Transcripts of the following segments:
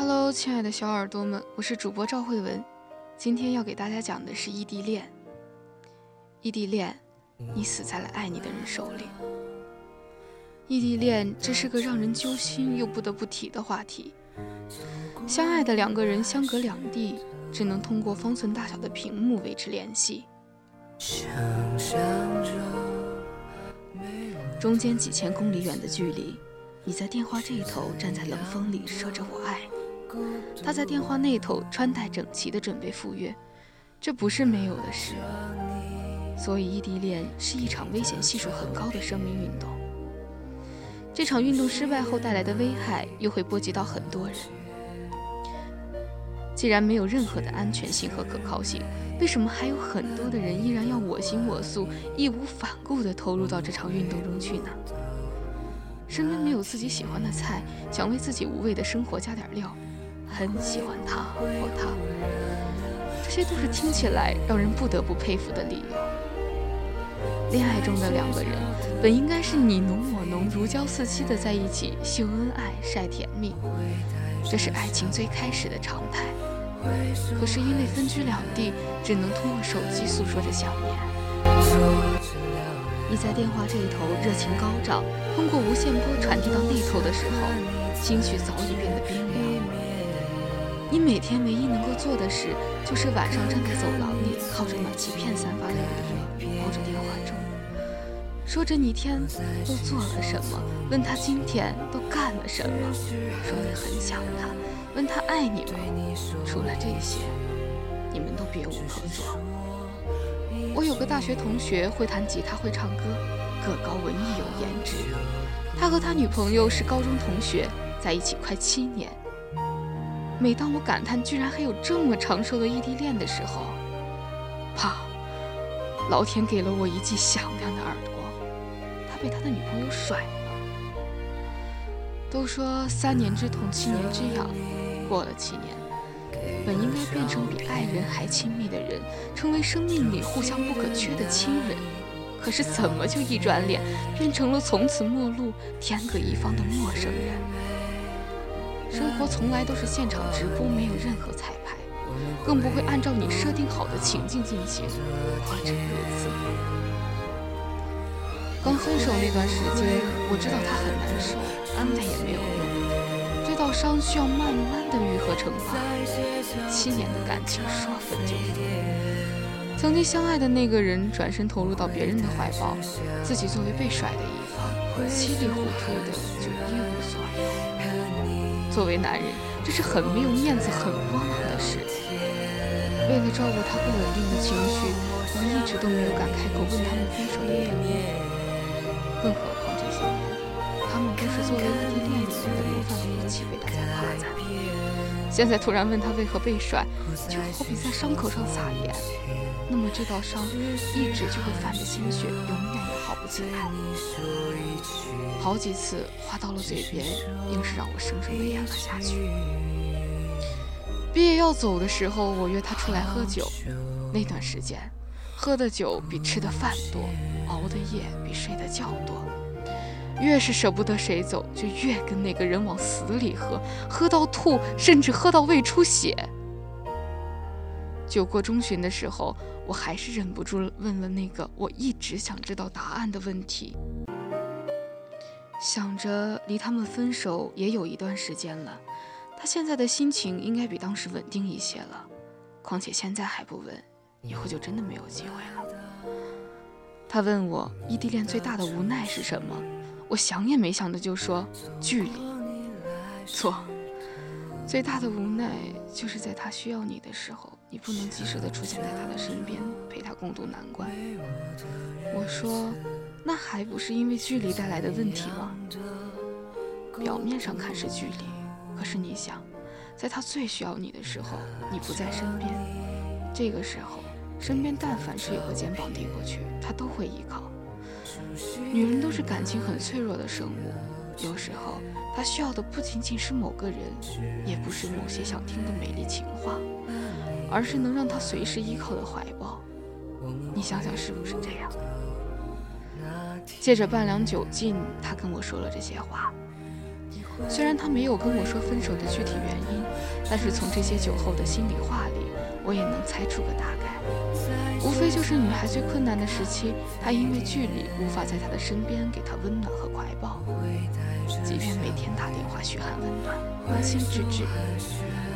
Hello，亲爱的小耳朵们，我是主播赵慧文，今天要给大家讲的是异地恋。异地恋，你死在了爱你的人手里。异地恋，这是个让人揪心又不得不提的话题。相爱的两个人相隔两地，只能通过方寸大小的屏幕维持联系。中间几千公里远的距离，你在电话这一头站在冷风里说着我爱你，他在电话那头穿戴整齐地准备赴约，这不是没有的事。所以异地恋是一场危险系数很高的生命运动。这场运动失败后带来的危害，又会波及到很多人。既然没有任何的安全性和可靠性，为什么还有很多的人依然要我行我素、义无反顾地投入到这场运动中去呢？身边没有自己喜欢的菜，想为自己无味的生活加点料，很喜欢他或她，这些都是听起来让人不得不佩服的理由。恋爱中的两个人，本应该是你侬我侬、如胶似漆的在一起秀恩爱、晒甜蜜，这是爱情最开始的常态。可是因为分居两地，只能通过手机诉说着想念。你在电话这一头热情高涨，通过无线波传递到那头的时候，心绪早已变得冰冷。你每天唯一能够做的事，就是晚上站在走廊里，靠着暖气片散发的余热，抱着电话中，说着你天都做了什么，问他今天都干了什么，说你很想他。问他爱你吗？除了这些，你们都别无可做。我有个大学同学，会弹吉他，会唱歌，个高文艺有颜值。他和他女朋友是高中同学，在一起快七年。每当我感叹居然还有这么长寿的异地恋的时候，啪！老天给了我一记响亮的耳朵，他被他的女朋友甩了。都说三年之痛，七年之痒。过了七年，本应该变成比爱人还亲密的人，成为生命里互相不可缺的亲人，可是怎么就一转脸变成了从此陌路、天各一方的陌生人？生活从来都是现场直播，没有任何彩排，更不会按照你设定好的情境进行，何止如此？刚分手那段时间，我知道他很难受，安慰也没有用。这道伤需要慢慢的愈合成疤，七年的感情说分就分。曾经相爱的那个人转身投入到别人的怀抱，自己作为被甩的一方，稀里糊涂的就一无所有。作为男人，这是很没有面子、很窝囊的事。为了照顾他不稳定的情绪，我一直都没有敢开口问他们分手的原因。更何况这些年。他们都是作为异地恋里面的模范夫妻被大家夸赞，现在突然问他为何被甩，就好比在伤口上撒盐，那么这道伤一直就会泛着鲜血，永远也好不起来。好几次话到了嘴边，硬是让我生生的咽了下去。毕业要走的时候，我约他出来喝酒，那段时间，喝的酒比吃的饭多，熬的夜比睡的觉多。越是舍不得谁走，就越跟那个人往死里喝，喝到吐，甚至喝到胃出血。酒过中旬的时候，我还是忍不住问了那个我一直想知道答案的问题。想着离他们分手也有一段时间了，他现在的心情应该比当时稳定一些了。况且现在还不稳，以后就真的没有机会了。他问我异地恋最大的无奈是什么？我想也没想的就说距离，错，最大的无奈就是在他需要你的时候，你不能及时的出现在他的身边，陪他共度难关。我说，那还不是因为距离带来的问题吗？表面上看是距离，可是你想，在他最需要你的时候，你不在身边，这个时候，身边但凡是有个肩膀递过去，他都会依靠。女人都是感情很脆弱的生物，有时候她需要的不仅仅是某个人，也不是某些想听的美丽情话，而是能让她随时依靠的怀抱。你想想是不是这样？借着半两酒劲，他跟我说了这些话。虽然他没有跟我说分手的具体原因，但是从这些酒后的心里话里，我也能猜出个大概。无非就是女孩最困难的时期，他因为距离无法在她的身边给她温暖和怀抱，即便每天打电话嘘寒问暖、关心致志，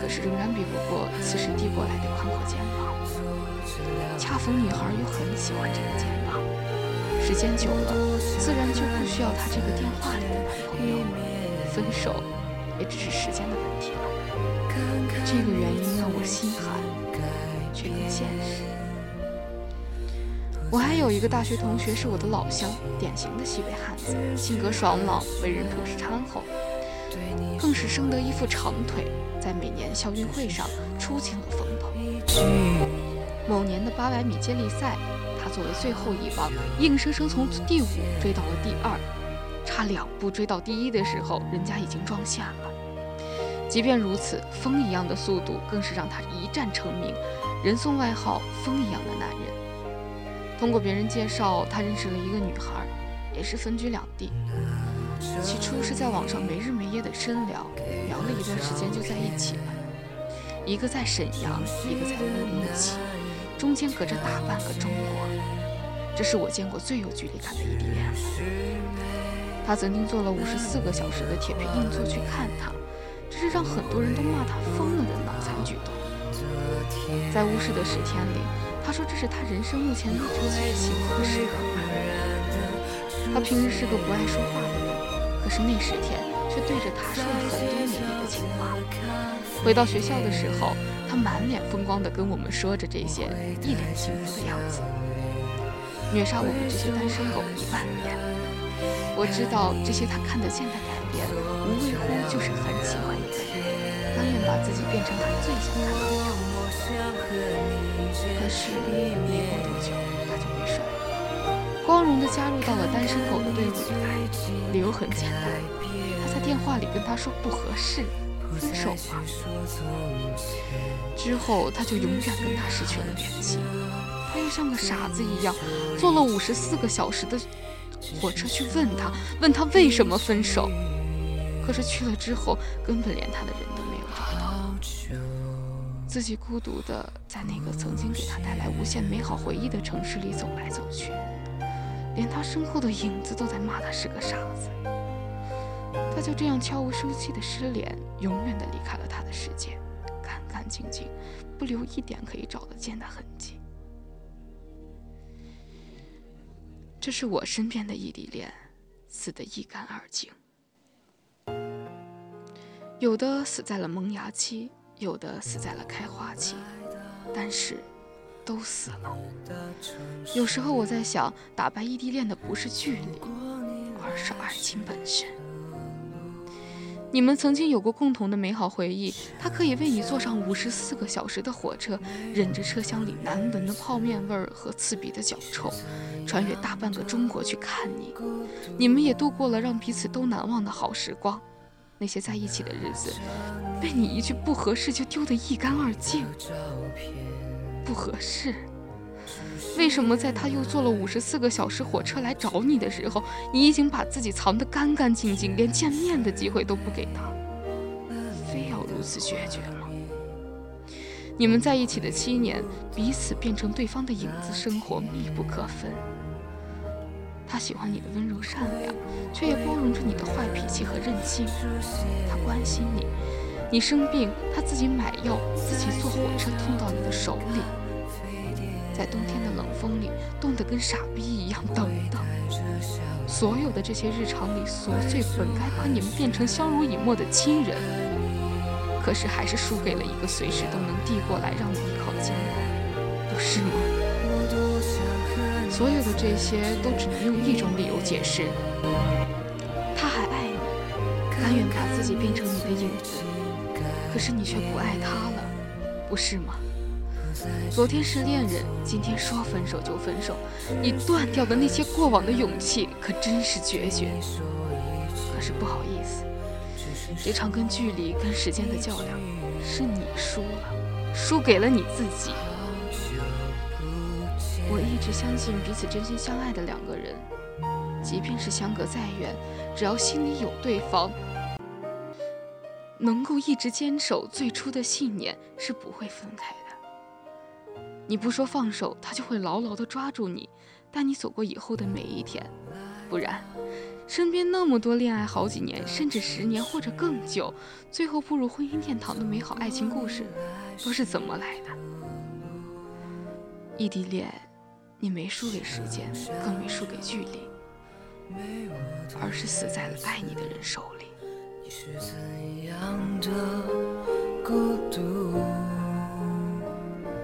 可是仍然比不过此时递过来的宽阔肩膀。恰逢女孩又很喜欢这个肩膀，时间久了，自然就不需要他这个电话里的男朋友。分手也只是时间的问题了。这个原因让我心寒，却更现实。我还有一个大学同学是我的老乡，典型的西北汉子，性格爽朗，为人朴实憨厚，更是生得一副长腿，在每年校运会上出尽了风头。某年的八百米接力赛，他作为最后一棒，硬生生从第五追到了第二，差两步追到第一的时候，人家已经撞线了。即便如此，风一样的速度更是让他一战成名，人送外号“风一样的男人”。通过别人介绍，他认识了一个女孩，也是分居两地。起初是在网上没日没夜的深聊，聊了一段时间就在一起了。一个在沈阳，一个在乌鲁木齐，中间隔着大半个中国。这是我见过最有距离感的异地恋。他曾经坐了五十四个小时的铁皮硬座去看她，这是让很多人都骂他疯了的脑残举动。在乌市的十天里。他说：“这是他人生目前遇着最幸福的时刻。他平日是个不爱说话的人，可是那十天却对着他说了很多美丽的情话。回到学校的时候，他满脸风光地跟我们说着这些，一脸幸福的样子，虐杀我们这些单身狗一万遍。我知道这些他看得见的改变，无外乎就是很喜欢一个人，甘愿把自己变成他最想看到的样子。”可是没过多久，他就被甩了，光荣地加入到了单身狗的队伍里来。理由很简单，他在电话里跟他说不合适，分手吧。之后他就永远跟他失去了联系。他又像个傻子一样，坐了五十四个小时的火车去问他，问他为什么分手。可是去了之后，根本连他的人都没有找。自己孤独的在那个曾经给他带来无限美好回忆的城市里走来走去，连他身后的影子都在骂他是个傻子。他就这样悄无声息的失联，永远的离开了他的世界，干干净净，不留一点可以找得见的痕迹。这是我身边的异地恋，死得一干二净，有的死在了萌芽期。有的死在了开花期，但是都死了。有时候我在想，打败异地恋的不是距离，而是爱情本身。你们曾经有过共同的美好回忆，他可以为你坐上五十四个小时的火车，忍着车厢里难闻的泡面味儿和刺鼻的脚臭，穿越大半个中国去看你。你们也度过了让彼此都难忘的好时光。那些在一起的日子，被你一句不合适就丢得一干二净。不合适？为什么在他又坐了五十四个小时火车来找你的时候，你已经把自己藏得干干净净，连见面的机会都不给他？非要如此决绝吗？你们在一起的七年，彼此变成对方的影子，生活密不可分。他喜欢你的温柔善良，却也包容着你的坏脾气和任性。他关心你，你生病，他自己买药，自己坐火车送到你的手里。在冬天的冷风里，冻得跟傻逼一样，等等。所有的这些日常里琐碎，本该把你们变成相濡以沫的亲人，可是还是输给了一个随时都能递过来让你依靠的肩膀，不是吗？所有的这些都只能用一种理由解释：他还爱你，甘愿把自己变成你的影子。可是你却不爱他了，不是吗？昨天是恋人，今天说分手就分手，你断掉的那些过往的勇气可真是决绝。可是不好意思，这场跟距离、跟时间的较量，是你输了，输给了你自己。我一直相信彼此真心相爱的两个人，即便是相隔再远，只要心里有对方，能够一直坚守最初的信念是不会分开的。你不说放手，他就会牢牢地抓住你，带你走过以后的每一天。不然，身边那么多恋爱好几年，甚至十年或者更久，最后步入婚姻殿堂的美好爱情故事，都是怎么来的？异地恋，你没输给时间，更没输给距离，而是死在了爱你的人手里。你是怎样的孤独？